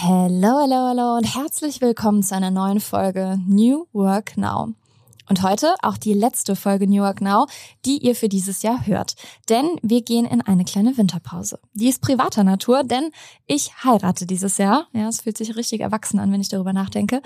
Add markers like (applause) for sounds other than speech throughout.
Hello, hello, hello und herzlich willkommen zu einer neuen Folge New Work Now. Und heute auch die letzte Folge New York Now, die ihr für dieses Jahr hört. Denn wir gehen in eine kleine Winterpause. Die ist privater Natur, denn ich heirate dieses Jahr. Ja, es fühlt sich richtig erwachsen an, wenn ich darüber nachdenke.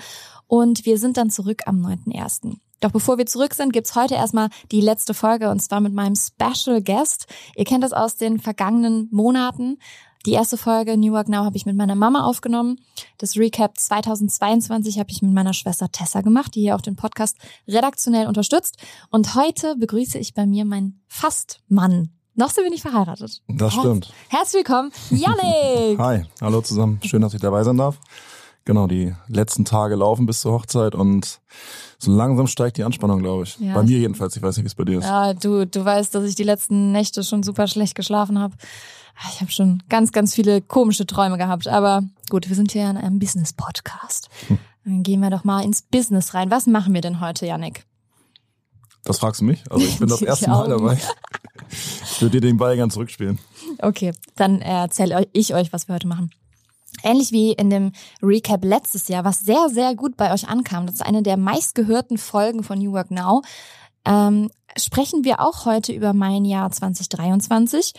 Und wir sind dann zurück am 9.1. Doch bevor wir zurück sind, gibt's heute erstmal die letzte Folge und zwar mit meinem Special Guest. Ihr kennt das aus den vergangenen Monaten. Die erste Folge New York Now habe ich mit meiner Mama aufgenommen. Das Recap 2022 habe ich mit meiner Schwester Tessa gemacht, die hier auch den Podcast redaktionell unterstützt. Und heute begrüße ich bei mir meinen Fastmann. Noch sind wir nicht verheiratet. Das stimmt. Herzlich willkommen, Yannick. (laughs) Hi, hallo zusammen. Schön, dass ich dabei sein darf. Genau, die letzten Tage laufen bis zur Hochzeit und so langsam steigt die Anspannung, glaube ich. Ja, bei mir jedenfalls. Ich weiß nicht, wie es bei dir ist. Ja, du, du weißt, dass ich die letzten Nächte schon super schlecht geschlafen habe. Ah, ich habe schon ganz, ganz viele komische Träume gehabt. Aber gut, wir sind hier in einem Business-Podcast. Hm. Dann gehen wir doch mal ins Business rein. Was machen wir denn heute, Yannick? Das fragst du mich? Also ich bin das (laughs) erste Mal dabei. (laughs) Ich würde dir den Ball ganz zurückspielen. Okay, dann erzähle ich euch, was wir heute machen. Ähnlich wie in dem Recap letztes Jahr, was sehr, sehr gut bei euch ankam. Das ist eine der meistgehörten Folgen von New Work Now. Ähm, sprechen wir auch heute über mein Jahr 2023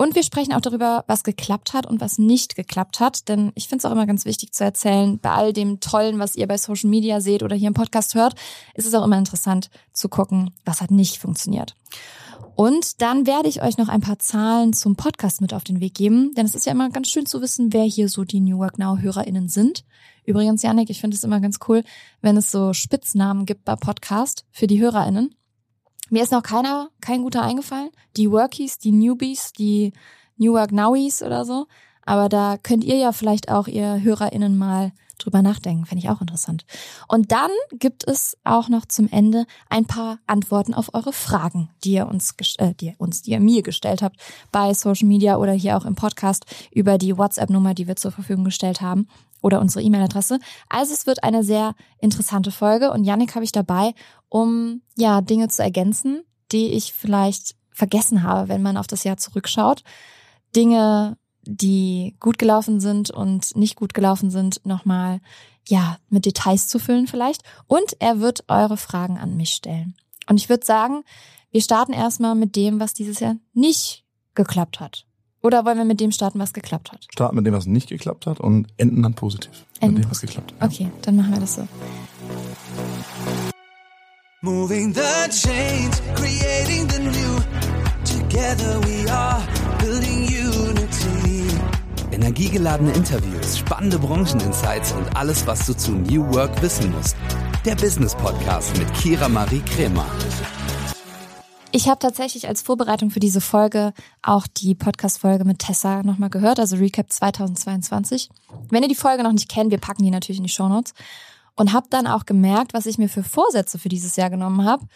und wir sprechen auch darüber, was geklappt hat und was nicht geklappt hat. Denn ich finde es auch immer ganz wichtig zu erzählen, bei all dem Tollen, was ihr bei Social Media seht oder hier im Podcast hört, ist es auch immer interessant zu gucken, was hat nicht funktioniert. Und dann werde ich euch noch ein paar Zahlen zum Podcast mit auf den Weg geben, denn es ist ja immer ganz schön zu wissen, wer hier so die New Work Now HörerInnen sind. Übrigens, Janik, ich finde es immer ganz cool, wenn es so Spitznamen gibt bei Podcast für die HörerInnen. Mir ist noch keiner, kein guter eingefallen. Die Workies, die Newbies, die New Work Nowies oder so. Aber da könnt ihr ja vielleicht auch ihr HörerInnen mal drüber nachdenken. Fände ich auch interessant. Und dann gibt es auch noch zum Ende ein paar Antworten auf eure Fragen, die ihr uns, äh, die ihr uns, die ihr mir gestellt habt bei Social Media oder hier auch im Podcast über die WhatsApp-Nummer, die wir zur Verfügung gestellt haben oder unsere E-Mail-Adresse. Also es wird eine sehr interessante Folge und Yannick habe ich dabei, um ja Dinge zu ergänzen, die ich vielleicht vergessen habe, wenn man auf das Jahr zurückschaut. Dinge, die gut gelaufen sind und nicht gut gelaufen sind, nochmal ja mit Details zu füllen vielleicht. Und er wird eure Fragen an mich stellen. Und ich würde sagen, wir starten erstmal mit dem, was dieses Jahr nicht geklappt hat. Oder wollen wir mit dem starten, was geklappt hat? Starten mit dem, was nicht geklappt hat und enden dann positiv. Enden mit dem, was geklappt hat. Okay, dann machen wir das so. Moving the change, creating the new. Together we are building unity. Energiegeladene Interviews, spannende Brancheninsights und alles, was du zu New Work wissen musst. Der Business Podcast mit Kira Marie Kremer. Ich habe tatsächlich als Vorbereitung für diese Folge auch die Podcast-Folge mit Tessa nochmal gehört, also Recap 2022. Wenn ihr die Folge noch nicht kennt, wir packen die natürlich in die Shownotes. Und habe dann auch gemerkt, was ich mir für Vorsätze für dieses Jahr genommen habe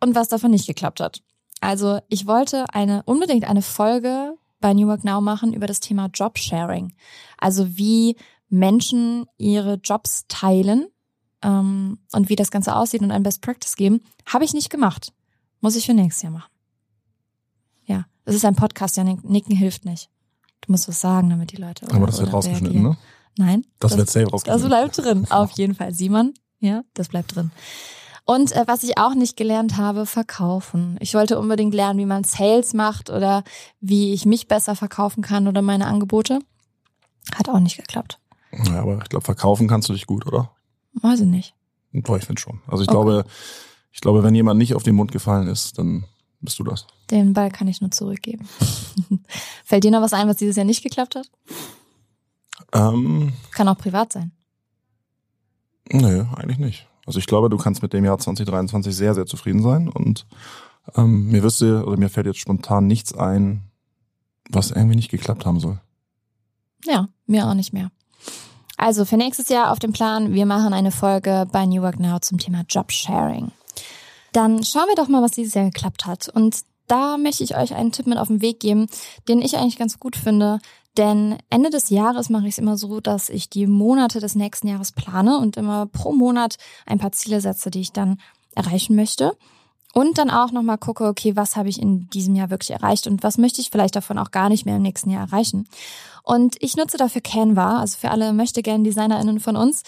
und was davon nicht geklappt hat. Also ich wollte eine unbedingt eine Folge bei New Work Now machen über das Thema Jobsharing. Also wie Menschen ihre Jobs teilen ähm, und wie das Ganze aussieht und ein Best Practice geben, habe ich nicht gemacht. Muss ich für nächstes Jahr machen. Ja, es ist ein Podcast, ja, Nicken hilft nicht. Du musst was sagen, damit die Leute. Aber das wird rausgeschnitten, ne? Nein. Das, das wird safe rausgeschnitten. Das bleibt drin, (laughs) auf jeden Fall. Simon, ja, das bleibt drin. Und äh, was ich auch nicht gelernt habe, verkaufen. Ich wollte unbedingt lernen, wie man Sales macht oder wie ich mich besser verkaufen kann oder meine Angebote. Hat auch nicht geklappt. Ja, aber ich glaube, verkaufen kannst du dich gut, oder? Weiß ich nicht. Boah, ich finde schon. Also ich okay. glaube, ich glaube, wenn jemand nicht auf den Mund gefallen ist, dann bist du das. Den Ball kann ich nur zurückgeben. (laughs) Fällt dir noch was ein, was dieses Jahr nicht geklappt hat? Ähm, kann auch privat sein. Nö, eigentlich nicht. Also ich glaube, du kannst mit dem Jahr 2023 sehr, sehr zufrieden sein und ähm, mir wüsste oder mir fällt jetzt spontan nichts ein, was irgendwie nicht geklappt haben soll. Ja, mir auch nicht mehr. Also für nächstes Jahr auf dem Plan, wir machen eine Folge bei New Work Now zum Thema Jobsharing. Dann schauen wir doch mal, was dieses Jahr geklappt hat. Und da möchte ich euch einen Tipp mit auf den Weg geben, den ich eigentlich ganz gut finde. Denn Ende des Jahres mache ich es immer so, dass ich die Monate des nächsten Jahres plane und immer pro Monat ein paar Ziele setze, die ich dann erreichen möchte. Und dann auch nochmal gucke, okay, was habe ich in diesem Jahr wirklich erreicht und was möchte ich vielleicht davon auch gar nicht mehr im nächsten Jahr erreichen. Und ich nutze dafür Canva, also für alle möchte gerne DesignerInnen von uns.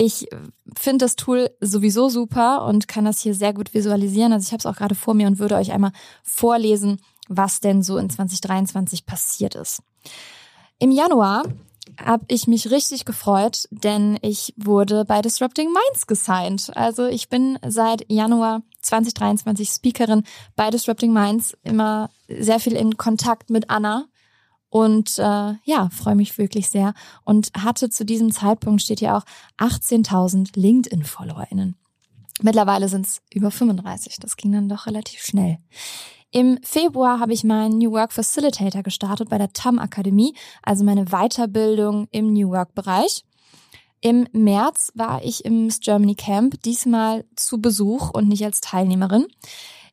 Ich finde das Tool sowieso super und kann das hier sehr gut visualisieren. Also ich habe es auch gerade vor mir und würde euch einmal vorlesen, was denn so in 2023 passiert ist. Im Januar habe ich mich richtig gefreut, denn ich wurde bei Disrupting Minds gesigned. Also ich bin seit Januar 2023 Speakerin bei Disrupting Minds, immer sehr viel in Kontakt mit Anna und äh, ja, freue mich wirklich sehr und hatte zu diesem Zeitpunkt steht hier auch 18.000 LinkedIn-FollowerInnen. Mittlerweile sind es über 35. Das ging dann doch relativ schnell. Im Februar habe ich meinen New Work Facilitator gestartet bei der TAM Akademie, also meine Weiterbildung im New Work Bereich. Im März war ich im Miss Germany Camp, diesmal zu Besuch und nicht als Teilnehmerin.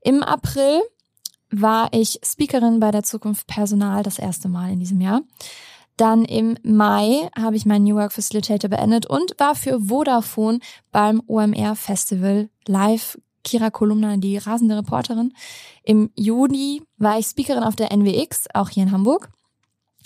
Im April war ich Speakerin bei der Zukunft Personal das erste Mal in diesem Jahr. Dann im Mai habe ich meinen New Work Facilitator beendet und war für Vodafone beim OMR Festival live Kira Kolumna, die rasende Reporterin. Im Juni war ich Speakerin auf der NWX, auch hier in Hamburg.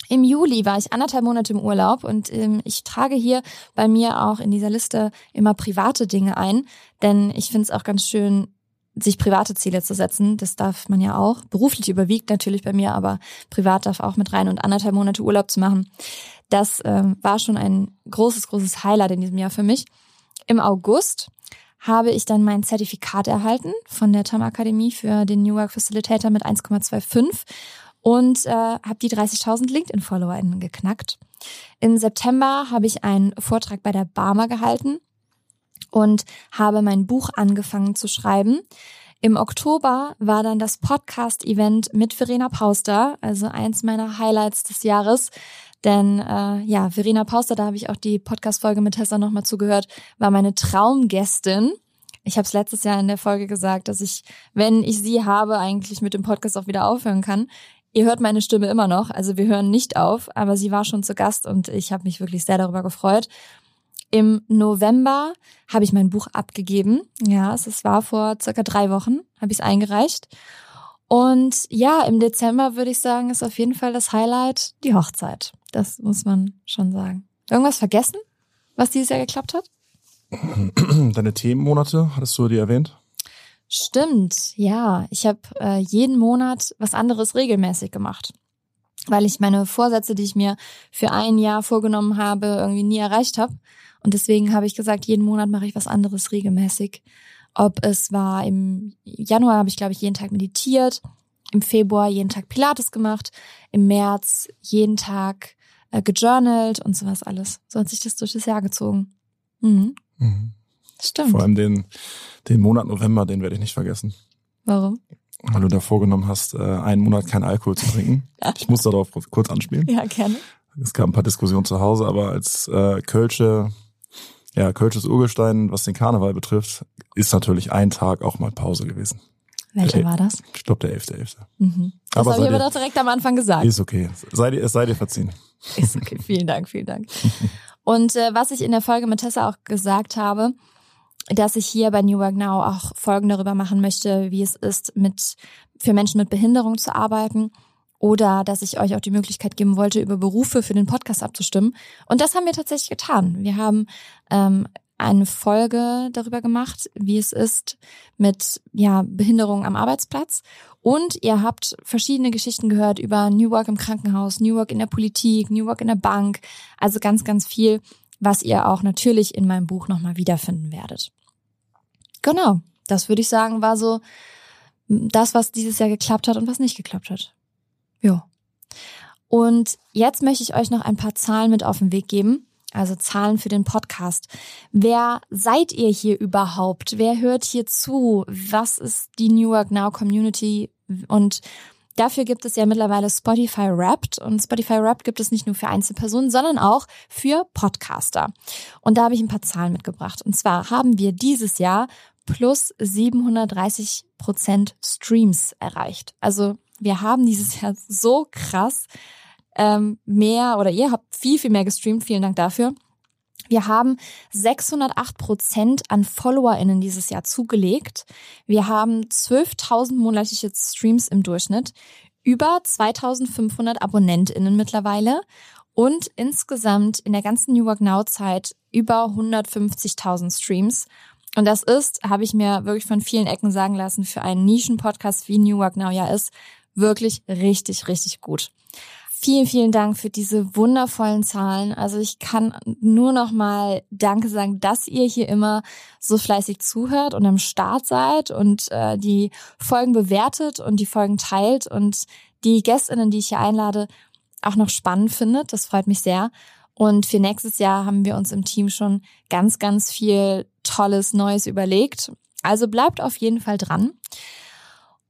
Im Juli war ich anderthalb Monate im Urlaub und ähm, ich trage hier bei mir auch in dieser Liste immer private Dinge ein, denn ich finde es auch ganz schön, sich private Ziele zu setzen. Das darf man ja auch. Beruflich überwiegt natürlich bei mir, aber privat darf auch mit rein und anderthalb Monate Urlaub zu machen. Das ähm, war schon ein großes, großes Highlight in diesem Jahr für mich. Im August habe ich dann mein Zertifikat erhalten von der TAM Akademie für den New Work Facilitator mit 1,25 und äh, habe die 30.000 LinkedIn-FollowerInnen geknackt. Im September habe ich einen Vortrag bei der Barmer gehalten und habe mein Buch angefangen zu schreiben. Im Oktober war dann das Podcast-Event mit Verena Pauster, also eins meiner Highlights des Jahres. Denn äh, ja, Verena Pauster, da habe ich auch die Podcast-Folge mit Tessa nochmal zugehört, war meine Traumgästin. Ich habe es letztes Jahr in der Folge gesagt, dass ich, wenn ich sie habe, eigentlich mit dem Podcast auch wieder aufhören kann. Ihr hört meine Stimme immer noch, also wir hören nicht auf, aber sie war schon zu Gast und ich habe mich wirklich sehr darüber gefreut. Im November habe ich mein Buch abgegeben. Ja, es war vor circa drei Wochen, habe ich es eingereicht. Und ja, im Dezember würde ich sagen, ist auf jeden Fall das Highlight die Hochzeit. Das muss man schon sagen. Irgendwas vergessen, was dieses Jahr geklappt hat? (clears throat) Deine Themenmonate, hattest du die erwähnt? Stimmt, ja. Ich habe äh, jeden Monat was anderes regelmäßig gemacht, weil ich meine Vorsätze, die ich mir für ein Jahr vorgenommen habe, irgendwie nie erreicht habe. Und deswegen habe ich gesagt, jeden Monat mache ich was anderes regelmäßig. Ob es war im Januar habe ich, glaube ich, jeden Tag meditiert, im Februar jeden Tag Pilates gemacht, im März jeden Tag äh, gejournalt und sowas alles. So hat sich das durch das Jahr gezogen. Mhm. Mhm. Stimmt. Vor allem den, den Monat November, den werde ich nicht vergessen. Warum? Weil du da vorgenommen hast, äh, einen Monat keinen Alkohol zu trinken. (laughs) ich muss darauf kurz anspielen. Ja, gerne. Es gab ein paar Diskussionen zu Hause, aber als äh, Kölsche, ja, Kölsches Urgestein, was den Karneval betrifft, ist natürlich ein Tag auch mal Pause gewesen. Welcher war das? Ich glaube der 11.11. .11. Mhm. Das habe ich aber doch direkt am Anfang gesagt. Ist okay. Sei dir, es sei dir verziehen. Ist okay. (laughs) Vielen Dank, vielen Dank. Und äh, was ich in der Folge mit Tessa auch gesagt habe, dass ich hier bei New Work Now auch Folgen darüber machen möchte, wie es ist, mit für Menschen mit Behinderung zu arbeiten oder dass ich euch auch die Möglichkeit geben wollte, über Berufe für den Podcast abzustimmen. Und das haben wir tatsächlich getan. Wir haben ähm, eine Folge darüber gemacht, wie es ist mit ja, Behinderung am Arbeitsplatz. Und ihr habt verschiedene Geschichten gehört über New Work im Krankenhaus, New Work in der Politik, New Work in der Bank. Also ganz, ganz viel, was ihr auch natürlich in meinem Buch nochmal wiederfinden werdet. Genau, das würde ich sagen, war so das, was dieses Jahr geklappt hat und was nicht geklappt hat. Ja. Und jetzt möchte ich euch noch ein paar Zahlen mit auf den Weg geben also Zahlen für den Podcast. Wer seid ihr hier überhaupt? Wer hört hier zu? Was ist die New Work Now Community? Und dafür gibt es ja mittlerweile Spotify Wrapped. Und Spotify Wrapped gibt es nicht nur für Einzelpersonen, sondern auch für Podcaster. Und da habe ich ein paar Zahlen mitgebracht. Und zwar haben wir dieses Jahr plus 730 Prozent Streams erreicht. Also wir haben dieses Jahr so krass ähm, mehr oder ihr habt viel, viel mehr gestreamt. Vielen Dank dafür. Wir haben 608 Prozent an FollowerInnen dieses Jahr zugelegt. Wir haben 12.000 monatliche Streams im Durchschnitt, über 2.500 AbonnentInnen mittlerweile und insgesamt in der ganzen New Work Now Zeit über 150.000 Streams. Und das ist, habe ich mir wirklich von vielen Ecken sagen lassen, für einen Nischen-Podcast wie New Work Now ja ist, wirklich richtig, richtig gut. Vielen, vielen Dank für diese wundervollen Zahlen. Also ich kann nur noch mal Danke sagen, dass ihr hier immer so fleißig zuhört und am Start seid und äh, die Folgen bewertet und die Folgen teilt und die Gästinnen, die ich hier einlade, auch noch spannend findet. Das freut mich sehr. Und für nächstes Jahr haben wir uns im Team schon ganz, ganz viel Tolles Neues überlegt. Also bleibt auf jeden Fall dran.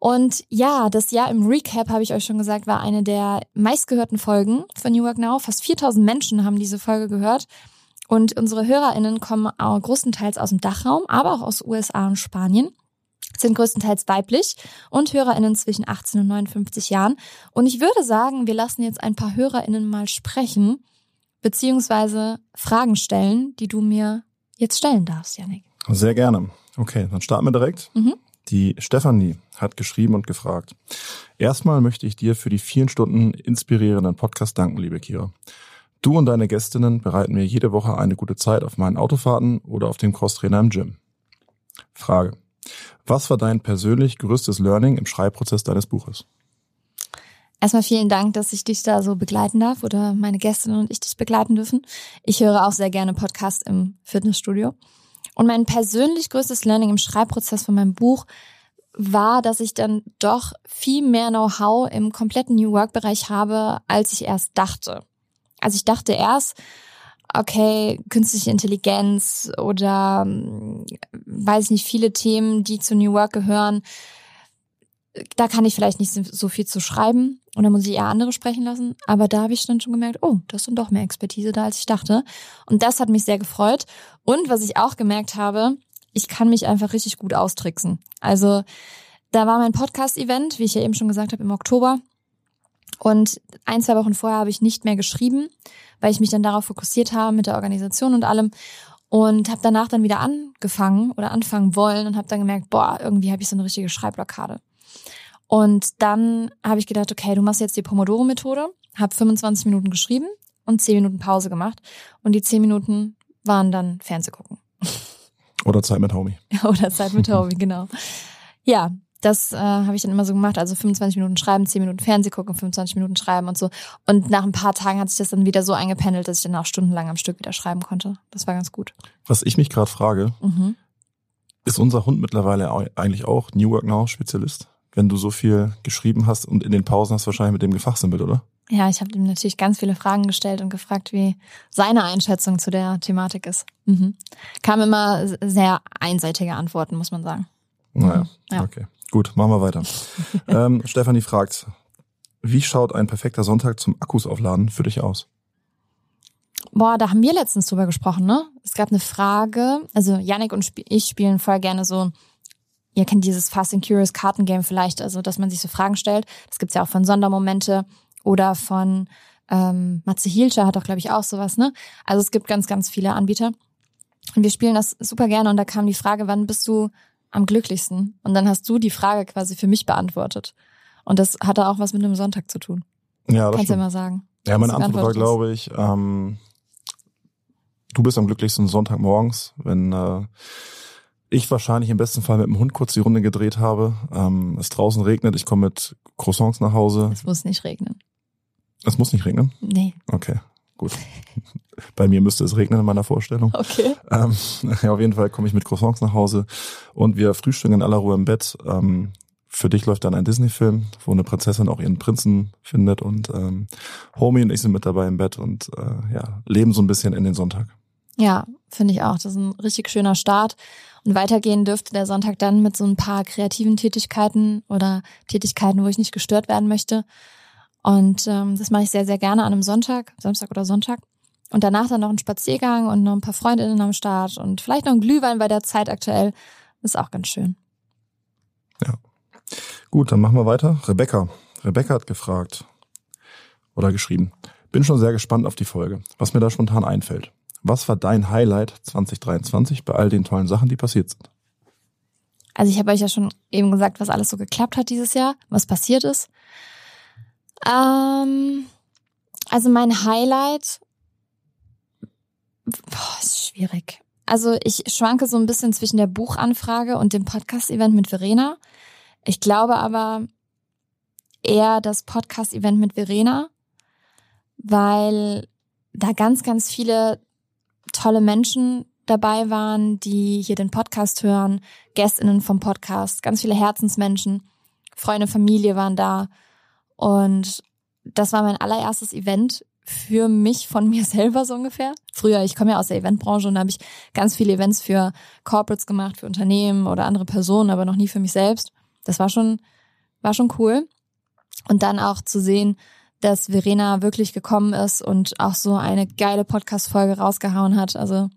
Und ja, das Jahr im Recap, habe ich euch schon gesagt, war eine der meistgehörten Folgen von New Work Now. Fast 4000 Menschen haben diese Folge gehört. Und unsere HörerInnen kommen auch größtenteils aus dem Dachraum, aber auch aus USA und Spanien sind größtenteils weiblich und HörerInnen zwischen 18 und 59 Jahren. Und ich würde sagen, wir lassen jetzt ein paar HörerInnen mal sprechen, beziehungsweise Fragen stellen, die du mir jetzt stellen darfst, Janik. Sehr gerne. Okay, dann starten wir direkt. Mhm. Die Stefanie hat geschrieben und gefragt. Erstmal möchte ich dir für die vielen Stunden inspirierenden Podcast danken, liebe Kira. Du und deine Gästinnen bereiten mir jede Woche eine gute Zeit auf meinen Autofahrten oder auf dem Crosstrainer im Gym. Frage. Was war dein persönlich größtes Learning im Schreibprozess deines Buches? Erstmal vielen Dank, dass ich dich da so begleiten darf oder meine Gästinnen und ich dich begleiten dürfen. Ich höre auch sehr gerne Podcast im Fitnessstudio. Und mein persönlich größtes Learning im Schreibprozess von meinem Buch war, dass ich dann doch viel mehr Know-how im kompletten New Work-Bereich habe, als ich erst dachte. Also ich dachte erst, okay, künstliche Intelligenz oder hm, weiß ich nicht, viele Themen, die zu New Work gehören, da kann ich vielleicht nicht so viel zu schreiben und da muss ich eher andere sprechen lassen. Aber da habe ich dann schon gemerkt, oh, das sind doch mehr Expertise da, als ich dachte. Und das hat mich sehr gefreut. Und was ich auch gemerkt habe, ich kann mich einfach richtig gut austricksen. Also da war mein Podcast-Event, wie ich ja eben schon gesagt habe, im Oktober. Und ein, zwei Wochen vorher habe ich nicht mehr geschrieben, weil ich mich dann darauf fokussiert habe mit der Organisation und allem. Und habe danach dann wieder angefangen oder anfangen wollen und habe dann gemerkt, boah, irgendwie habe ich so eine richtige Schreibblockade. Und dann habe ich gedacht, okay, du machst jetzt die Pomodoro-Methode, habe 25 Minuten geschrieben und 10 Minuten Pause gemacht. Und die 10 Minuten waren dann Fernseh gucken. (laughs) Oder Zeit mit Homie. (laughs) Oder Zeit mit Homie, genau. Ja, das äh, habe ich dann immer so gemacht. Also 25 Minuten schreiben, 10 Minuten Fernseh gucken, 25 Minuten schreiben und so. Und nach ein paar Tagen hat sich das dann wieder so eingependelt, dass ich dann auch stundenlang am Stück wieder schreiben konnte. Das war ganz gut. Was ich mich gerade frage, mhm. ist unser Hund mittlerweile eigentlich auch New Work Now Spezialist? wenn du so viel geschrieben hast und in den Pausen hast du wahrscheinlich mit dem gefachsimpelt, oder? Ja, ich habe ihm natürlich ganz viele Fragen gestellt und gefragt, wie seine Einschätzung zu der Thematik ist. Mhm. Kam immer sehr einseitige Antworten, muss man sagen. Naja, ja. okay. Gut, machen wir weiter. (laughs) ähm, Stefanie fragt, wie schaut ein perfekter Sonntag zum Akkus aufladen für dich aus? Boah, da haben wir letztens drüber gesprochen, ne? Es gab eine Frage, also Yannick und ich spielen voll gerne so Ihr kennt dieses Fast and Curious Kartengame vielleicht, also dass man sich so Fragen stellt. Das gibt's ja auch von Sondermomente oder von ähm, Matze Hielscher hat auch, glaube ich, auch sowas, ne? Also es gibt ganz, ganz viele Anbieter. Und wir spielen das super gerne und da kam die Frage, wann bist du am glücklichsten? Und dann hast du die Frage quasi für mich beantwortet. Und das hatte auch was mit einem Sonntag zu tun. Ja, das Kannst du ja mal sagen. Ja, meine Antwort war, glaube ich, ähm, du bist am glücklichsten Sonntagmorgens, wenn äh, ich wahrscheinlich im besten Fall mit dem Hund kurz die Runde gedreht habe. Ähm, es draußen regnet, ich komme mit Croissants nach Hause. Es muss nicht regnen. Es muss nicht regnen? Nee. Okay, gut. (laughs) Bei mir müsste es regnen in meiner Vorstellung. Okay. Ähm, (laughs) ja, auf jeden Fall komme ich mit Croissants nach Hause und wir frühstücken in aller Ruhe im Bett. Ähm, für dich läuft dann ein Disney-Film, wo eine Prinzessin auch ihren Prinzen findet und ähm, Homie und ich sind mit dabei im Bett und äh, ja, leben so ein bisschen in den Sonntag. Ja, finde ich auch. Das ist ein richtig schöner Start. Und weitergehen dürfte der Sonntag dann mit so ein paar kreativen Tätigkeiten oder Tätigkeiten, wo ich nicht gestört werden möchte. Und ähm, das mache ich sehr, sehr gerne an einem Sonntag, Samstag oder Sonntag. Und danach dann noch einen Spaziergang und noch ein paar Freundinnen am Start und vielleicht noch ein Glühwein bei der Zeit aktuell. Das ist auch ganz schön. Ja. Gut, dann machen wir weiter. Rebecca. Rebecca hat gefragt oder geschrieben. Bin schon sehr gespannt auf die Folge, was mir da spontan einfällt. was war dein Highlight 2023 bei all den tollen Sachen, die passiert sind? Also ich habe euch ja schon eben gesagt, was alles so geklappt hat dieses Jahr, was passiert ist. Ähm, also mein Highlight boah, ist schwierig. Also ich schwanke so ein bisschen zwischen der Buchanfrage und dem Podcast-Event mit Verena. Ich glaube aber eher das Podcast-Event mit Verena, weil da ganz, ganz viele tolle Menschen dabei waren, die hier den Podcast hören, Gästinnen vom Podcast, ganz viele Herzensmenschen, Freunde, Familie waren da. Und das war mein allererstes Event für mich von mir (laughs) selber so ungefähr. Früher, ich komme ja aus der Eventbranche und da habe ich ganz viele Events für Corporates gemacht, für Unternehmen oder andere Personen, aber noch nie für mich selbst. Das war schon, war schon cool. Und dann auch zu sehen, dass Verena wirklich gekommen ist und auch so eine geile Podcast-Folge rausgehauen hat. Also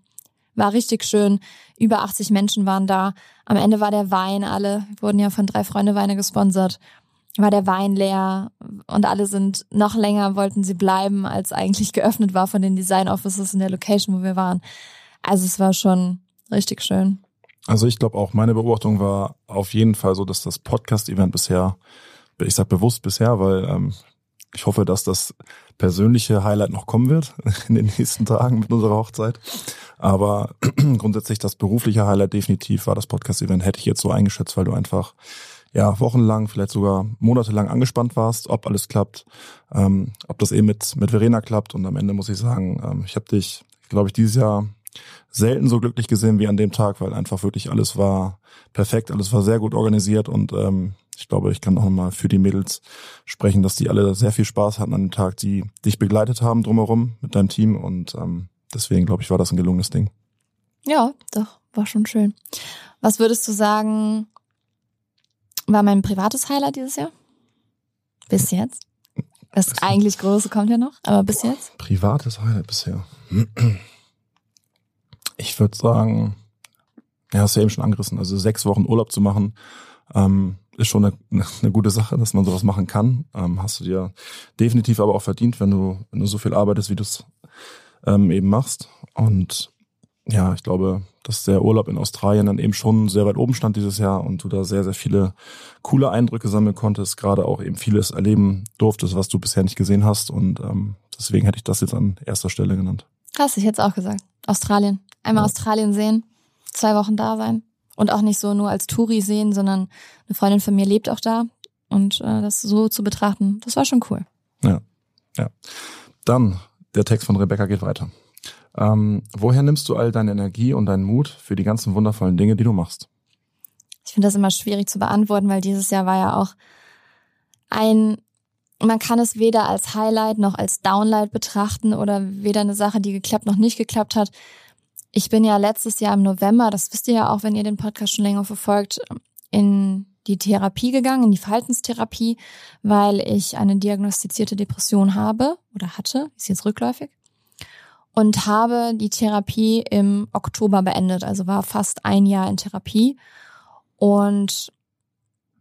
war richtig schön. Über 80 Menschen waren da. Am Ende war der Wein alle, wurden ja von drei Freunde Weine gesponsert war der Wein leer und alle sind noch länger, wollten sie bleiben, als eigentlich geöffnet war von den Design Offices in der Location, wo wir waren. Also es war schon richtig schön. Also ich glaube auch, meine Beobachtung war auf jeden Fall so, dass das Podcast-Event bisher, ich sag bewusst bisher, weil ähm, ich hoffe, dass das persönliche Highlight noch kommen wird (laughs) in den nächsten Tagen mit unserer Hochzeit. Aber (clears throat) grundsätzlich das berufliche Highlight definitiv war das Podcast-Event, hätte ich jetzt so eingeschätzt, weil du einfach ja, wochenlang, vielleicht sogar monatelang angespannt warst, ob alles klappt, ähm, ob das eben mit, mit Verena klappt. Und am Ende muss ich sagen, ähm, ich habe dich, glaube ich, dieses Jahr selten so glücklich gesehen wie an dem Tag, weil einfach wirklich alles war perfekt, alles war sehr gut organisiert und ähm, ich glaube, ich kann auch nochmal für die Mädels sprechen, dass die alle sehr viel Spaß hatten an dem Tag, die dich begleitet haben drumherum mit deinem Team und ähm, deswegen glaube ich, war das ein gelungenes Ding. Ja, doch, war schon schön. Was würdest du sagen, war mein privates Highlight dieses Jahr. Bis jetzt. Das eigentlich große kommt ja noch, aber bis jetzt. Privates Highlight bisher. Ich würde sagen, ja, hast du ja eben schon angerissen, also sechs Wochen Urlaub zu machen, ähm, ist schon eine, eine gute Sache, dass man sowas machen kann. Ähm, hast du dir definitiv aber auch verdient, wenn du, wenn du so viel arbeitest, wie du es ähm, eben machst. Und ja, ich glaube, dass der Urlaub in Australien dann eben schon sehr weit oben stand dieses Jahr und du da sehr, sehr viele coole Eindrücke sammeln konntest, gerade auch eben vieles erleben durftest, was du bisher nicht gesehen hast. Und ähm, deswegen hätte ich das jetzt an erster Stelle genannt. Hast ich jetzt auch gesagt. Australien. Einmal ja. Australien sehen, zwei Wochen da sein. Und auch nicht so nur als Touri sehen, sondern eine Freundin von mir lebt auch da. Und äh, das so zu betrachten, das war schon cool. Ja, ja. Dann, der Text von Rebecca geht weiter. Ähm, woher nimmst du all deine Energie und deinen Mut für die ganzen wundervollen Dinge, die du machst? Ich finde das immer schwierig zu beantworten, weil dieses Jahr war ja auch ein, man kann es weder als Highlight noch als Downlight betrachten oder weder eine Sache, die geklappt noch nicht geklappt hat. Ich bin ja letztes Jahr im November, das wisst ihr ja auch, wenn ihr den Podcast schon länger verfolgt, in die Therapie gegangen, in die Verhaltenstherapie, weil ich eine diagnostizierte Depression habe oder hatte, ist jetzt rückläufig und habe die Therapie im Oktober beendet, also war fast ein Jahr in Therapie. Und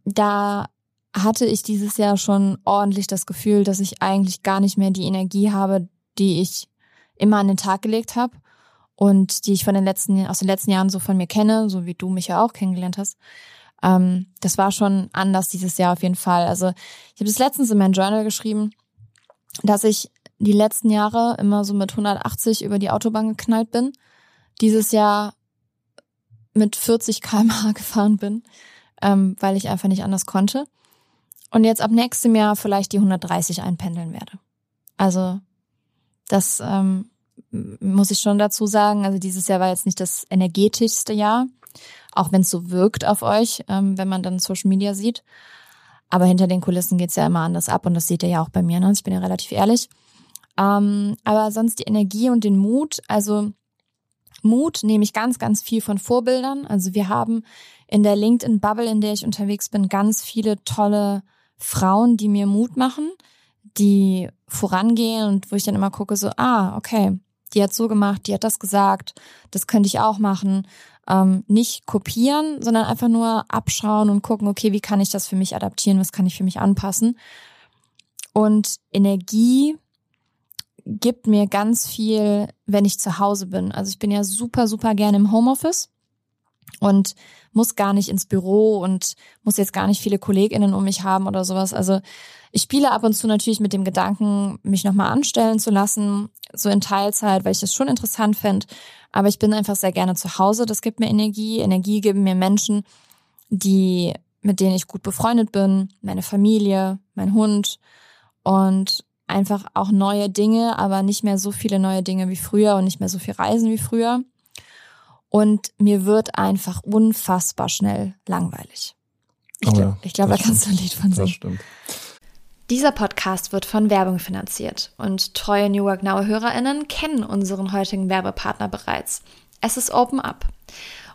da hatte ich dieses Jahr schon ordentlich das Gefühl, dass ich eigentlich gar nicht mehr die Energie habe, die ich immer an den Tag gelegt habe und die ich von den letzten aus den letzten Jahren so von mir kenne, so wie du mich ja auch kennengelernt hast. Ähm, das war schon anders dieses Jahr auf jeden Fall. Also ich habe das letztens in mein Journal geschrieben, dass ich die letzten Jahre immer so mit 180 über die Autobahn geknallt bin. Dieses Jahr mit 40 kmh (laughs) gefahren bin, ähm, weil ich einfach nicht anders konnte. Und jetzt ab nächstem Jahr vielleicht die 130 einpendeln werde. Also das ähm, muss ich schon dazu sagen. Also dieses Jahr war jetzt nicht das energetischste Jahr, auch wenn es so wirkt auf euch, ähm, wenn man dann Social Media sieht. Aber hinter den Kulissen geht's ja immer anders ab und das seht ihr ja auch bei mir. Ne? Ich bin ja relativ ehrlich. Ähm, aber sonst die Energie und den Mut, also Mut nehme ich ganz, ganz viel von Vorbildern. Also wir haben in der LinkedIn-Bubble, in der ich unterwegs bin, ganz viele tolle Frauen, die mir Mut machen, die vorangehen und wo ich dann immer gucke, so, ah, okay, die hat so gemacht, die hat das gesagt, das könnte ich auch machen. Ähm, nicht kopieren, sondern einfach nur abschauen und gucken, okay, wie kann ich das für mich adaptieren, was kann ich für mich anpassen. Und Energie gibt mir ganz viel, wenn ich zu Hause bin. Also ich bin ja super, super gerne im Homeoffice und muss gar nicht ins Büro und muss jetzt gar nicht viele KollegInnen um mich haben oder sowas. Also ich spiele ab und zu natürlich mit dem Gedanken, mich nochmal anstellen zu lassen, so in Teilzeit, weil ich das schon interessant fände. Aber ich bin einfach sehr gerne zu Hause. Das gibt mir Energie. Energie geben mir Menschen, die, mit denen ich gut befreundet bin, meine Familie, mein Hund und einfach auch neue Dinge, aber nicht mehr so viele neue Dinge wie früher und nicht mehr so viel Reisen wie früher. Und mir wird einfach unfassbar schnell langweilig. Ich Oh glaube, ja, ich glaub, das da kannst du ein Lied von Das singen. stimmt. Dieser Podcast wird von Werbung finanziert und treue New Work Now HörerInnen kennen unseren heutigen Werbepartner bereits. Es ist Open Up.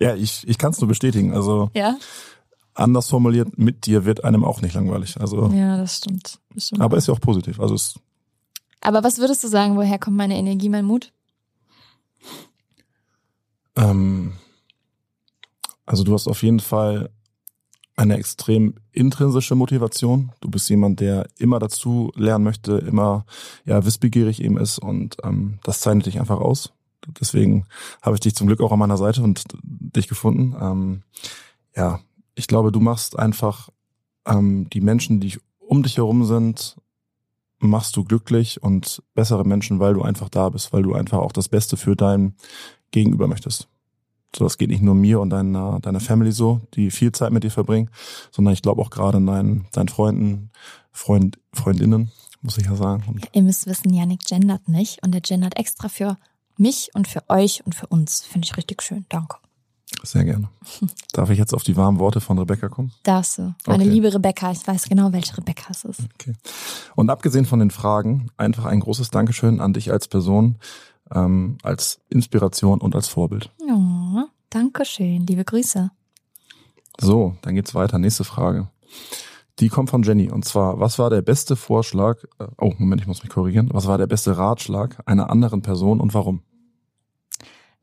Ja, ich, ich kann es nur bestätigen. Also Ja? anders formuliert, mit dir wird einem auch nicht langweilig. Also, Ja, das stimmt. Das stimmt. aber ist ja auch positiv. Also es, Aber was würdest du sagen, woher kommt meine Energie, mein Mut? ähm, also du hast auf jeden Fall eine extrem intrinsische Motivation. Du bist jemand, der immer dazu lernen möchte, immer ja wissbegierig eben ist und ähm, das zeichnet dich einfach aus. Deswegen habe ich dich zum Glück auch an meiner Seite und dich gefunden. Ähm, ja, ich glaube, du machst einfach ähm, die Menschen, die um dich herum sind, machst du glücklich und bessere Menschen, weil du einfach da bist, weil du einfach auch das Beste für dein Gegenüber möchtest. So, das geht nicht nur mir und deiner, deiner Family so, die viel Zeit mit dir verbringen, sondern ich glaube auch gerade deinen, deinen Freunden, Freund, Freundinnen, muss ich ja sagen. Und Ihr müsst wissen, Yannick gendert nicht und er gendert extra für mich und für euch und für uns. Finde ich richtig schön. Danke. sehr gerne. (laughs) Darf ich jetzt auf die warmen Worte von Rebecca kommen? Darfst du. Meine Okay. liebe Rebecca, ich weiß genau, welche Rebecca es ist. Okay. Und abgesehen von den Fragen, einfach ein großes Dankeschön an dich als Person, ähm, als Inspiration und als Vorbild. Oh, danke schön. Liebe Grüße. So, dann geht's weiter. Nächste Frage. Die kommt von Jenny. Und zwar, was war der beste Vorschlag, äh, oh, Moment, ich muss mich korrigieren. Was war der beste Ratschlag einer anderen Person und warum?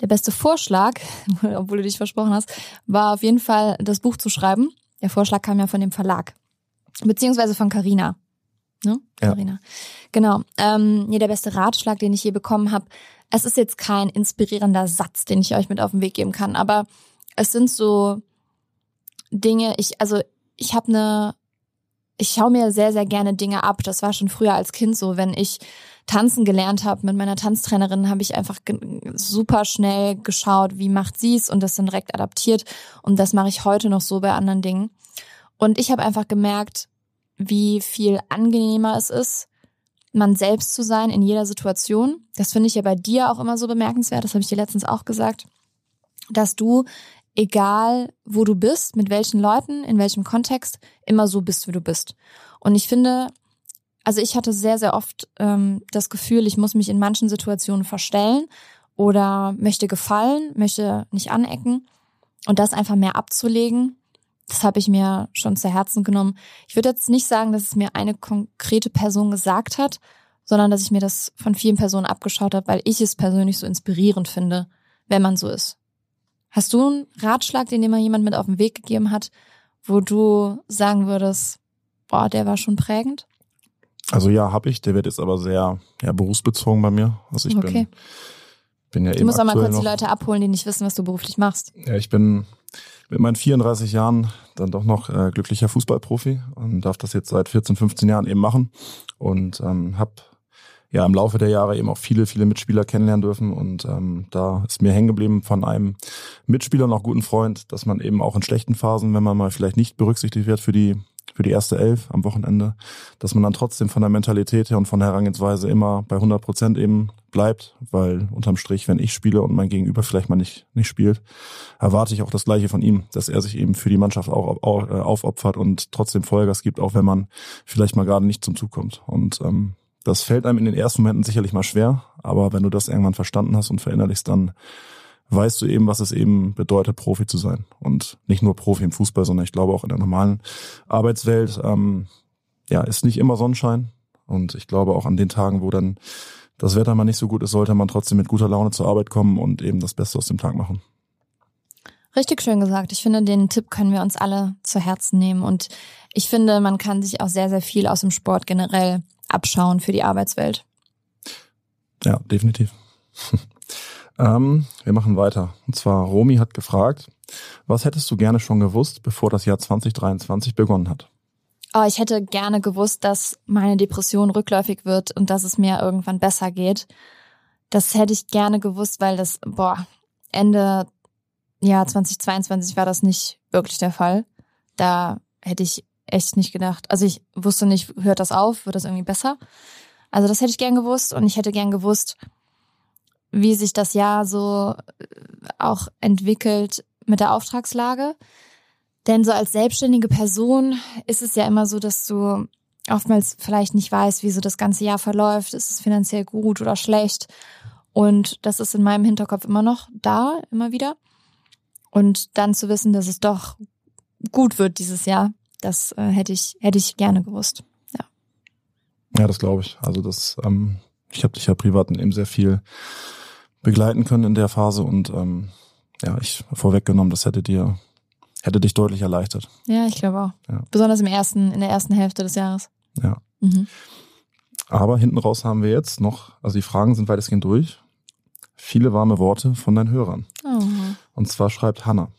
Der beste Vorschlag, (laughs) obwohl du dich versprochen hast, war auf jeden Fall, das Buch zu schreiben. Der Vorschlag kam ja von dem Verlag. Beziehungsweise von Carina. Ne? Ja. Carina. Genau. Ähm, nee, der beste Ratschlag, den ich je bekommen habe. Es ist jetzt kein inspirierender Satz, den ich euch mit auf den Weg geben kann, aber es sind so Dinge, ich, also ich habe eine, ich schaue mir sehr, sehr gerne Dinge ab. Das war schon früher als Kind so, wenn ich tanzen gelernt habe mit meiner Tanztrainerin, habe ich einfach super schnell geschaut, wie macht sie es und das dann direkt adaptiert. Und das mache ich heute noch so bei anderen Dingen. Und ich habe einfach gemerkt, wie viel angenehmer es ist, man selbst zu sein in jeder Situation. Das finde ich ja bei dir auch immer so bemerkenswert. Das habe ich dir letztens auch gesagt, dass du, egal wo du bist, mit welchen Leuten, in welchem Kontext, immer so bist, wie du bist. Und ich finde, also ich hatte sehr, sehr oft ähm, das Gefühl, ich muss mich in manchen Situationen verstellen oder möchte gefallen, möchte nicht anecken und das einfach mehr abzulegen. Das habe ich mir schon zu Herzen genommen. Ich würde jetzt nicht sagen, dass es mir eine konkrete Person gesagt hat, sondern dass ich mir das von vielen Personen abgeschaut habe, weil ich es persönlich so inspirierend finde, wenn man so ist. Hast du einen Ratschlag, den dir mal jemand mit auf den Weg gegeben hat, wo du sagen würdest, boah, der war schon prägend? Also ja, habe ich. Der wird jetzt aber sehr ja, berufsbezogen bei mir. Also ich Okay. bin, bin ja Du eben musst auch mal kurz die Leute abholen, die nicht wissen, was du beruflich machst. Ja, ich bin mit meinen 34 Jahren dann doch noch äh, glücklicher Fußballprofi und darf das jetzt seit 14, 15 Jahren eben machen und ähm, habe ja im Laufe der Jahre eben auch viele, viele Mitspieler kennenlernen dürfen und ähm, da ist mir hängen geblieben von einem Mitspieler und auch guten Freund, dass man eben auch in schlechten Phasen, wenn man mal vielleicht nicht berücksichtigt wird für die für die erste Elf am Wochenende, dass man dann trotzdem von der Mentalität her und von der Herangehensweise immer bei 100 Prozent eben bleibt, weil unterm Strich, wenn ich spiele und mein Gegenüber vielleicht mal nicht, nicht spielt, erwarte ich auch das Gleiche von ihm, dass er sich eben für die Mannschaft auch, auch äh, aufopfert und trotzdem Vollgas gibt, auch wenn man vielleicht mal gerade nicht zum Zug kommt. Und ähm, das fällt einem in den ersten Momenten sicherlich mal schwer, aber wenn du das irgendwann verstanden hast und verinnerlichst, dann weißt du eben, was es eben bedeutet, Profi zu sein. Und nicht nur Profi im Fußball, sondern ich glaube auch in der normalen Arbeitswelt, ähm, ja, ist nicht immer Sonnenschein. Und ich glaube auch an den Tagen, wo dann das Wetter mal nicht so gut ist, sollte man trotzdem mit guter Laune zur Arbeit kommen und eben das Beste aus dem Tag machen. Richtig schön gesagt. Ich finde, den Tipp können wir uns alle zu Herzen nehmen. Und ich finde, man kann sich auch sehr, sehr viel aus dem Sport generell abschauen für die Arbeitswelt. Ja, definitiv. (laughs) ähm, wir machen weiter. Und zwar, Romy hat gefragt, was hättest du gerne schon gewusst, bevor das Jahr 2023 begonnen hat? Oh, ich hätte gerne gewusst, dass meine Depression rückläufig wird und dass es mir irgendwann besser geht. Das hätte ich gerne gewusst, weil das, boah, Ende Jahr 2022 war das nicht wirklich der Fall. Da hätte ich echt nicht gedacht. Also ich wusste nicht, hört das auf, wird das irgendwie besser? Also das hätte ich gern gewusst und ich hätte gern gewusst, wie sich das Jahr so äh, auch entwickelt mit der Auftragslage. Denn so als selbstständige Person ist es ja immer so, dass du oftmals vielleicht nicht weißt, wie so das ganze Jahr verläuft. Ist es finanziell gut oder schlecht? Und das ist in meinem Hinterkopf immer noch da, immer wieder. Und dann zu wissen, dass es doch gut wird dieses Jahr, das äh, hätte ich hätte ich gerne gewusst. Ja, das glaube ich. Also das, ähm, ich habe dich ja privat eben sehr viel begleiten können in der Phase und ähm, ja, ich vorweggenommen, das hätte dir, hätte dich deutlich erleichtert. Ja, ich glaube auch. Ja. Besonders im ersten, in der ersten Hälfte des Jahres. Ja. Mhm. Aber hinten raus haben wir jetzt noch, also die Fragen sind weitestgehend durch. Viele warme Worte von deinen Hörern. Oh. Und zwar schreibt Hannah.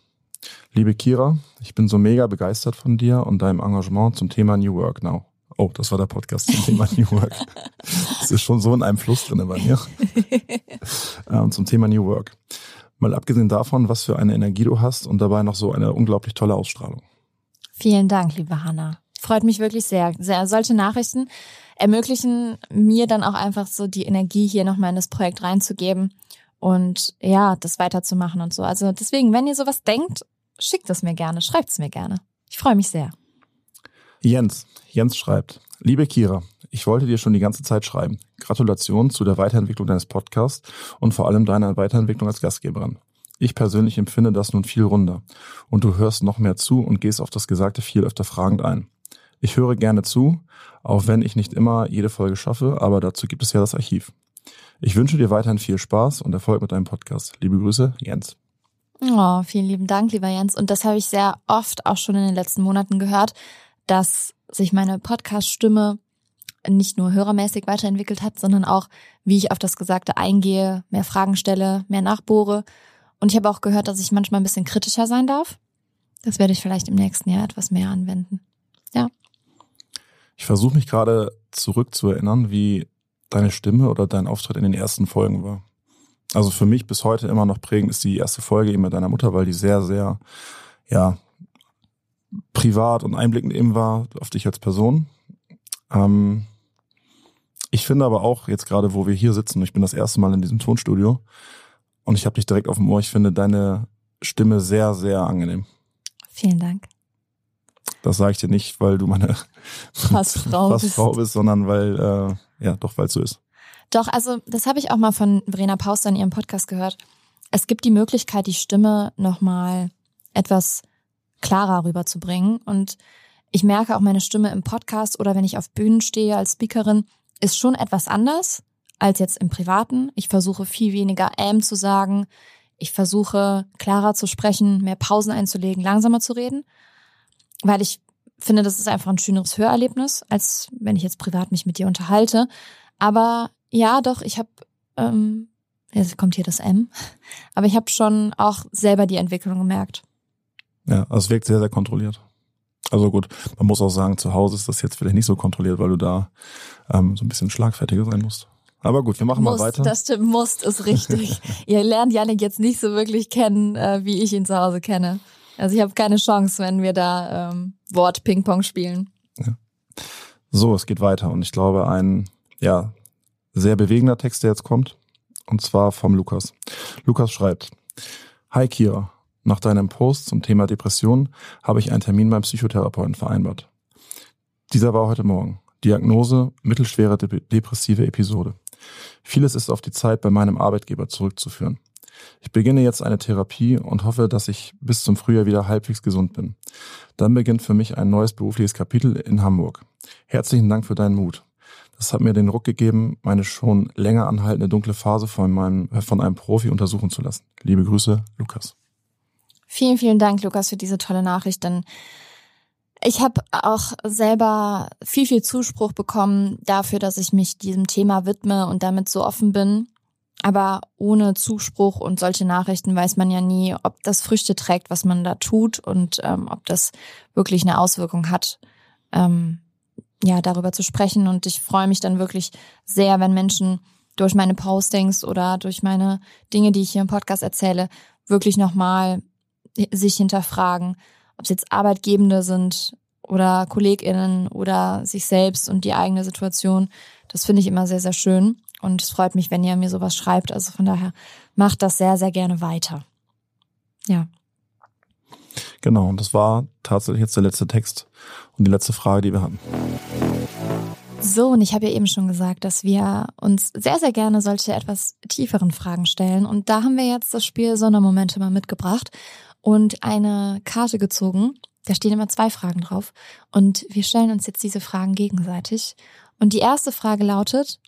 Liebe Kira, ich bin so mega begeistert von dir und deinem Engagement zum Thema New Work Now. Oh, das war der Podcast zum Thema New Work. Das ist schon so in einem Fluss drin bei mir. (laughs) ähm, zum Thema New Work. Mal abgesehen davon, was für eine Energie du hast und dabei noch so eine unglaublich tolle Ausstrahlung. Vielen Dank, liebe Hanna. Freut mich wirklich sehr. sehr. Solche Nachrichten ermöglichen mir dann auch einfach so die Energie hier nochmal in das Projekt reinzugeben und ja, das weiterzumachen und so. Also deswegen, wenn ihr sowas denkt, schickt es mir gerne, schreibt es mir gerne. Ich freue mich sehr. Jens, Jens schreibt, liebe Kira, ich wollte dir schon die ganze Zeit schreiben. Gratulation zu der Weiterentwicklung deines Podcasts und vor allem deiner Weiterentwicklung als Gastgeberin. Ich persönlich empfinde das nun viel runder und du hörst noch mehr zu und gehst auf das Gesagte viel öfter fragend ein. Ich höre gerne zu, auch wenn ich nicht immer jede Folge schaffe, aber dazu gibt es ja das Archiv. Ich wünsche dir weiterhin viel Spaß und Erfolg mit deinem Podcast. Liebe Grüße, Jens. Oh, vielen lieben Dank, lieber Jens. Und das habe ich sehr oft auch schon in den letzten Monaten gehört, dass sich meine Podcast-Stimme nicht nur hörermäßig weiterentwickelt hat, sondern auch, wie ich auf das Gesagte eingehe, mehr Fragen stelle, mehr nachbohre. Und ich habe auch gehört, dass ich manchmal ein bisschen kritischer sein darf. Das werde ich vielleicht im nächsten Jahr etwas mehr anwenden. Ich versuche mich gerade zurückzuerinnern, wie deine Stimme oder dein Auftritt in den ersten Folgen war. Also für mich bis heute immer noch prägend ist die erste Folge eben mit deiner Mutter, weil die sehr, sehr, ja, privat und einblickend eben war auf dich als Person. Ähm, ich finde aber auch jetzt gerade, wo wir hier sitzen, ich bin das erste Mal in diesem Tonstudio und ich habe dich direkt auf dem Ohr, ich finde deine Stimme sehr, sehr angenehm. Vielen Dank. Das sage ich dir nicht, weil du meine (laughs) Fast Frau bist. Frau bist, sondern weil, äh, ja, doch, weil es so ist. Doch, also das habe ich auch mal von Verena Pauster in ihrem Podcast gehört. Es gibt die Möglichkeit, die Stimme nochmal etwas klarer rüberzubringen. Und ich merke auch meine Stimme im Podcast oder wenn ich auf Bühnen stehe als Speakerin, ist schon etwas anders als jetzt im Privaten. Ich versuche viel weniger ähm zu sagen. Ich versuche klarer zu sprechen, mehr Pausen einzulegen, langsamer zu reden, weil ich finde, das ist einfach ein schöneres Hörerlebnis, als wenn ich jetzt privat mich mit dir unterhalte. Aber ja, doch, ich habe ähm, Jetzt kommt hier das M. (laughs) Aber ich habe schon auch selber die Entwicklung gemerkt. Ja, also es wirkt sehr, sehr kontrolliert. Also gut, man muss auch sagen, zu Hause ist das jetzt vielleicht nicht so kontrolliert, weil du da ähm, so ein bisschen schlagfertiger sein musst. Aber gut, wir machen Musst, mal weiter. Das stimmt, musst ist richtig. (laughs) Ihr lernt Janik jetzt nicht so wirklich kennen, äh, wie ich ihn zu Hause kenne. Also ich habe keine Chance, wenn wir da ähm, Wort Ping-Pong spielen. So, es geht weiter und ich glaube, ein ja sehr bewegender Text, der jetzt kommt, und zwar vom Lukas. Lukas schreibt: Hi Kira, nach deinem Post zum Thema Depression habe ich einen Termin beim Psychotherapeuten vereinbart. Dieser war heute Morgen. Diagnose mittelschwere de depressive Episode. Vieles ist auf die Zeit bei meinem Arbeitgeber zurückzuführen. Ich beginne jetzt eine Therapie und hoffe, dass ich bis zum Frühjahr wieder halbwegs gesund bin. Dann beginnt für mich ein neues berufliches Kapitel in Hamburg. Herzlichen Dank für deinen Mut. Das hat mir den Ruck gegeben, meine schon länger anhaltende dunkle Phase von, meinem, von einem Profi untersuchen zu lassen. Liebe Grüße, Lukas. Vielen, vielen Dank, Lukas, für diese tolle Nachricht. Denn ich habe auch selber viel, viel Zuspruch bekommen dafür, dass ich mich diesem Thema widme und damit so offen bin. Aber ohne Zuspruch und solche Nachrichten weiß man ja nie, ob das Früchte trägt, was man da tut und ähm, ob das wirklich eine Auswirkung hat, ähm, ja, darüber zu sprechen. Und ich freue mich dann wirklich sehr, wenn Menschen durch meine Postings oder durch meine Dinge, die ich hier im Podcast erzähle, wirklich nochmal sich hinterfragen, ob es jetzt Arbeitgebende sind oder KollegInnen oder sich selbst und die eigene Situation. Das finde ich immer sehr, sehr schön. Und es freut mich, wenn ihr mir sowas schreibt. Also von daher macht das sehr, sehr gerne weiter. Ja. Genau, und das war tatsächlich jetzt der letzte Text und die letzte Frage, die wir hatten. So, und ich habe ja eben schon gesagt, dass wir uns sehr, sehr gerne solche etwas tieferen Fragen stellen. Und da haben wir jetzt das Spiel Sondermomente mal mitgebracht und eine Karte gezogen. Da stehen immer zwei Fragen drauf. Und wir stellen uns jetzt diese Fragen gegenseitig. Und die erste Frage lautet,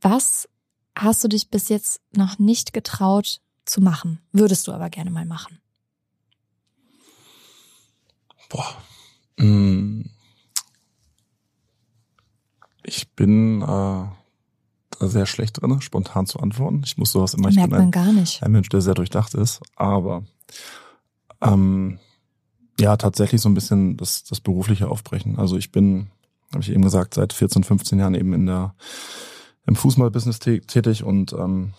was hast du dich bis jetzt noch nicht getraut zu machen? Würdest du aber gerne mal machen? Boah. Mm. Ich bin äh, da sehr schlecht drin, spontan zu antworten. Ich muss sowas immer. Ich Merkt bin man ein, gar nicht. ein Mensch, der sehr durchdacht ist. Aber ähm, ja, tatsächlich so ein bisschen das, das berufliche Aufbrechen. Also ich bin, habe ich eben gesagt, seit 14, 15 Jahren eben in der im Fußballbusiness tä- tätig und ähm,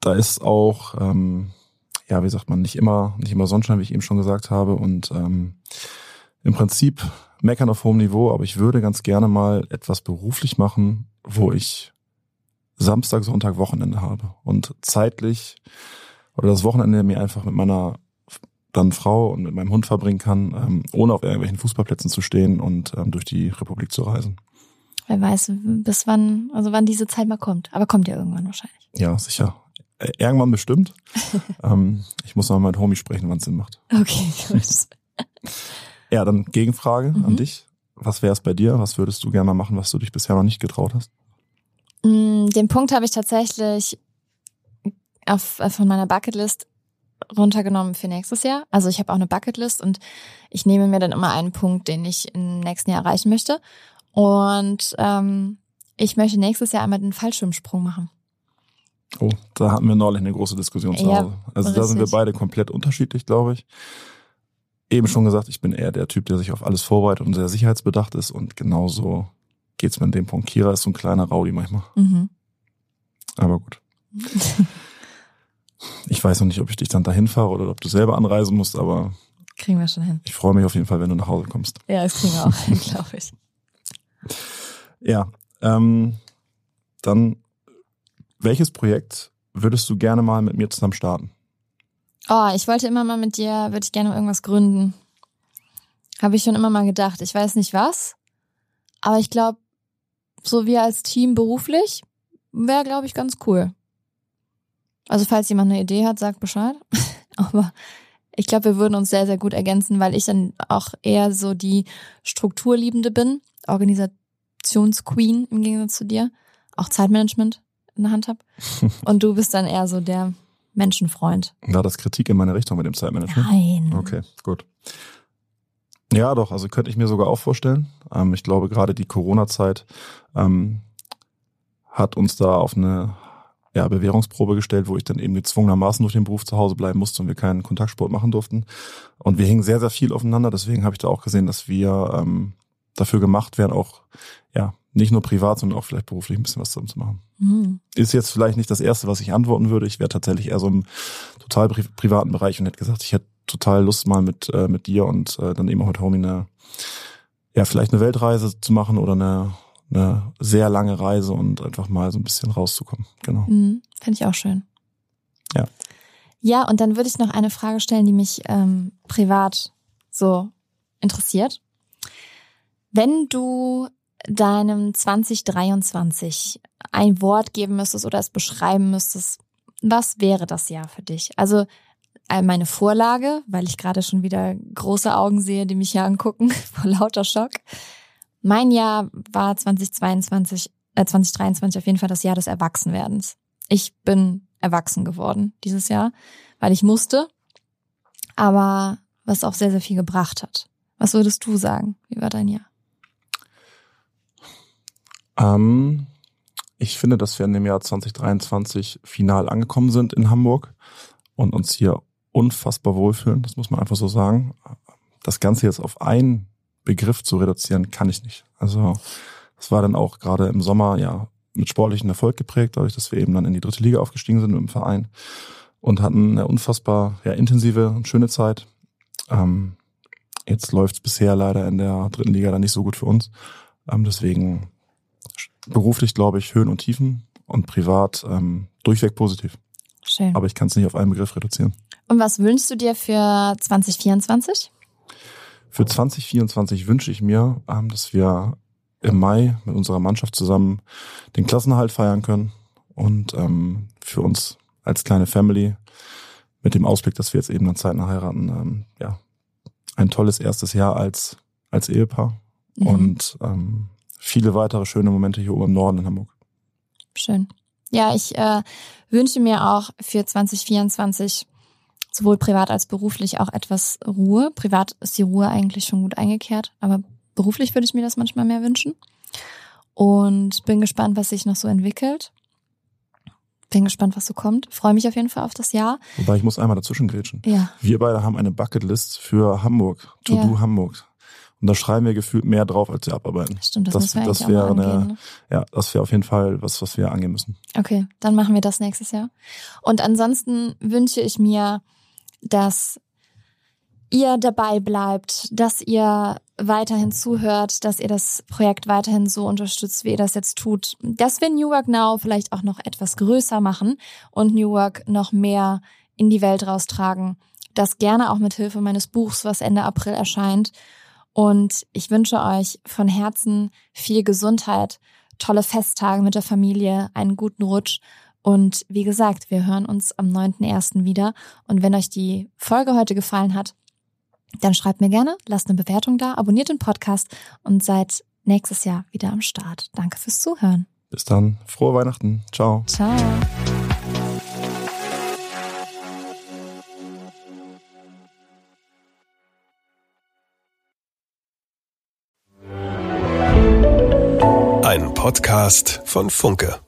da ist auch ähm, ja, wie sagt man, nicht immer, nicht immer Sonnenschein, wie ich eben schon gesagt habe. Und ähm, im Prinzip meckern auf hohem Niveau, aber ich würde ganz gerne mal etwas beruflich machen, wo ich Samstag, Sonntag, Wochenende habe und zeitlich oder das Wochenende mir einfach mit meiner dann Frau und mit meinem Hund verbringen kann, ähm, ohne auf irgendwelchen Fußballplätzen zu stehen und ähm, durch die Republik zu reisen. Wer weiß, bis wann, also wann diese Zeit mal kommt. Aber kommt ja irgendwann wahrscheinlich. Ja, sicher. Äh, Irgendwann bestimmt. (laughs) ähm, ich muss noch mal mit Homie sprechen, wann es Sinn macht. Okay, gut. (laughs) Ja, dann Gegenfrage Mhm. an dich. Was wäre es bei dir? Was würdest du gerne mal machen, was du dich bisher noch nicht getraut hast? Mm, Den Punkt habe ich tatsächlich auf, von meiner Bucketlist runtergenommen für nächstes Jahr. Also ich habe auch eine Bucketlist und ich nehme mir dann immer einen Punkt, den ich im nächsten Jahr erreichen möchte. Und ähm, ich möchte nächstes Jahr einmal den Fallschirmsprung machen. Oh, da hatten wir neulich eine große Diskussion zu Ja, Hause. Also da sind wir richtig. beide komplett unterschiedlich, glaube ich. Eben schon gesagt, ich bin eher der Typ, der sich auf alles vorbereitet und sehr sicherheitsbedacht ist und genauso geht's mir in dem Punkt. Kira ist so ein kleiner Rowdy manchmal. Mhm. Aber gut. (laughs) Ich weiß noch nicht, ob ich dich dann dahin fahre oder ob du selber anreisen musst, aber Kriegen wir schon hin. ich freue mich auf jeden Fall, wenn du nach Hause kommst. Ja, das kriegen wir auch hin, (laughs) glaube ich. Ja, ähm, dann welches Projekt würdest du gerne mal mit mir zusammen starten? Oh, ich wollte immer mal mit dir, würde ich gerne irgendwas gründen. Habe ich schon immer mal gedacht. Ich weiß nicht was, aber ich glaube, so wir als Team beruflich wäre, glaube ich, ganz cool. Also falls jemand eine Idee hat, sagt Bescheid. (laughs) aber ich glaube, wir würden uns sehr, sehr gut ergänzen, weil ich dann auch eher so die Strukturliebende bin, Organisationsqueen im Gegensatz zu dir, auch Zeitmanagement in der Hand habe. (laughs) Und du bist dann eher so der Menschenfreund. War das Kritik in meine Richtung mit dem Zeitmanagement? Nein. Okay, gut. Ja, doch, also könnte ich mir sogar auch vorstellen. Ähm, ich glaube, gerade die Corona-Zeit ähm, hat uns da auf eine ja, Bewährungsprobe gestellt, wo ich dann eben gezwungenermaßen durch den Beruf zu Hause bleiben musste und wir keinen Kontaktsport machen durften. Und wir hingen sehr, sehr viel aufeinander. Deswegen habe ich da auch gesehen, dass wir ähm, dafür gemacht werden, auch ja nicht nur privat, sondern auch vielleicht beruflich ein bisschen was zusammen zu machen. Mhm. Ist jetzt vielleicht nicht das Erste, was ich antworten würde. Ich wäre tatsächlich eher so im total pri privaten Bereich und hätte gesagt, ich hätte total Lust mal mit äh, mit dir und äh, dann eben auch mit Homie eine ja vielleicht eine Weltreise zu machen oder eine eine sehr lange Reise und einfach mal so ein bisschen rauszukommen. Genau. Mhm, Finde ich auch schön. Ja. Ja, und dann würde ich noch eine Frage stellen, die mich ähm, privat so interessiert. Wenn du deinem 2023 ein Wort geben müsstest oder es beschreiben müsstest, was wäre das Jahr für dich? Also meine Vorlage, weil ich gerade schon wieder große Augen sehe, die mich hier angucken (laughs) vor lauter Schock. Mein Jahr war 2022, äh 2023 auf jeden Fall das Jahr des Erwachsenwerdens. Ich bin erwachsen geworden dieses Jahr, weil ich musste, aber was auch sehr, sehr viel gebracht hat. Was würdest du sagen? Wie war dein Jahr? Ähm, ich finde, dass wir in dem Jahr 2023 final angekommen sind in Hamburg und uns hier unfassbar wohlfühlen. Das muss man einfach so sagen. Das Ganze jetzt auf ein Begriff zu reduzieren, kann ich nicht. Also es war dann auch gerade im Sommer ja mit sportlichen Erfolg geprägt, dadurch, dass wir eben dann in die dritte Liga aufgestiegen sind im Verein und hatten eine unfassbar ja, intensive und schöne Zeit. Ähm, jetzt läuft es bisher leider in der dritten Liga dann nicht so gut für uns. Ähm, deswegen beruflich, glaube ich, Höhen und Tiefen und privat ähm, durchweg positiv. Schön. Aber ich kann es nicht auf einen Begriff reduzieren. Und was wünschst du dir für 2024? Für 2024 wünsche ich mir, ähm, dass wir im Mai mit unserer Mannschaft zusammen den Klassenhalt feiern können und ähm, für uns als kleine Family mit dem Ausblick, dass wir jetzt eben dann zeitnah heiraten, ähm, ja, ein tolles erstes Jahr als als Ehepaar mhm. und ähm, viele weitere schöne Momente hier oben im Norden in Hamburg. Schön. Ja, ich äh, wünsche mir auch für 2024 sowohl privat als beruflich auch etwas Ruhe. Privat ist die Ruhe eigentlich schon gut eingekehrt, aber beruflich würde ich mir das manchmal mehr wünschen. Und bin gespannt, was sich noch so entwickelt. Bin gespannt, was so kommt. Freue mich auf jeden Fall auf das Jahr. Wobei ich muss einmal dazwischen grätschen. Ja. Wir beide haben eine Bucketlist für Hamburg. To ja. do Hamburg. Und da schreiben wir gefühlt mehr drauf, als wir abarbeiten. Stimmt, das, das, müssen wir das wäre auch eine, ne? ja, das wäre auf jeden Fall was, was wir angehen müssen. Okay, dann machen wir das nächstes Jahr. Und ansonsten wünsche ich mir dass ihr dabei bleibt, dass ihr weiterhin zuhört, dass ihr das Projekt weiterhin so unterstützt, wie ihr das jetzt tut, dass wir New Work Now vielleicht auch noch etwas größer machen und New Work noch mehr in die Welt raustragen. Das gerne auch mit Hilfe meines Buchs, was Ende April erscheint. Und ich wünsche euch von Herzen viel Gesundheit, tolle Festtage mit der Familie, einen guten Rutsch und wie gesagt, wir hören uns am 9.1. wieder. Und wenn euch die Folge heute gefallen hat, dann schreibt mir gerne, lasst eine Bewertung da, abonniert den Podcast und seid nächstes Jahr wieder am Start. Danke fürs Zuhören. Bis dann. Frohe Weihnachten. Ciao. Ciao. Ein Podcast von Funke.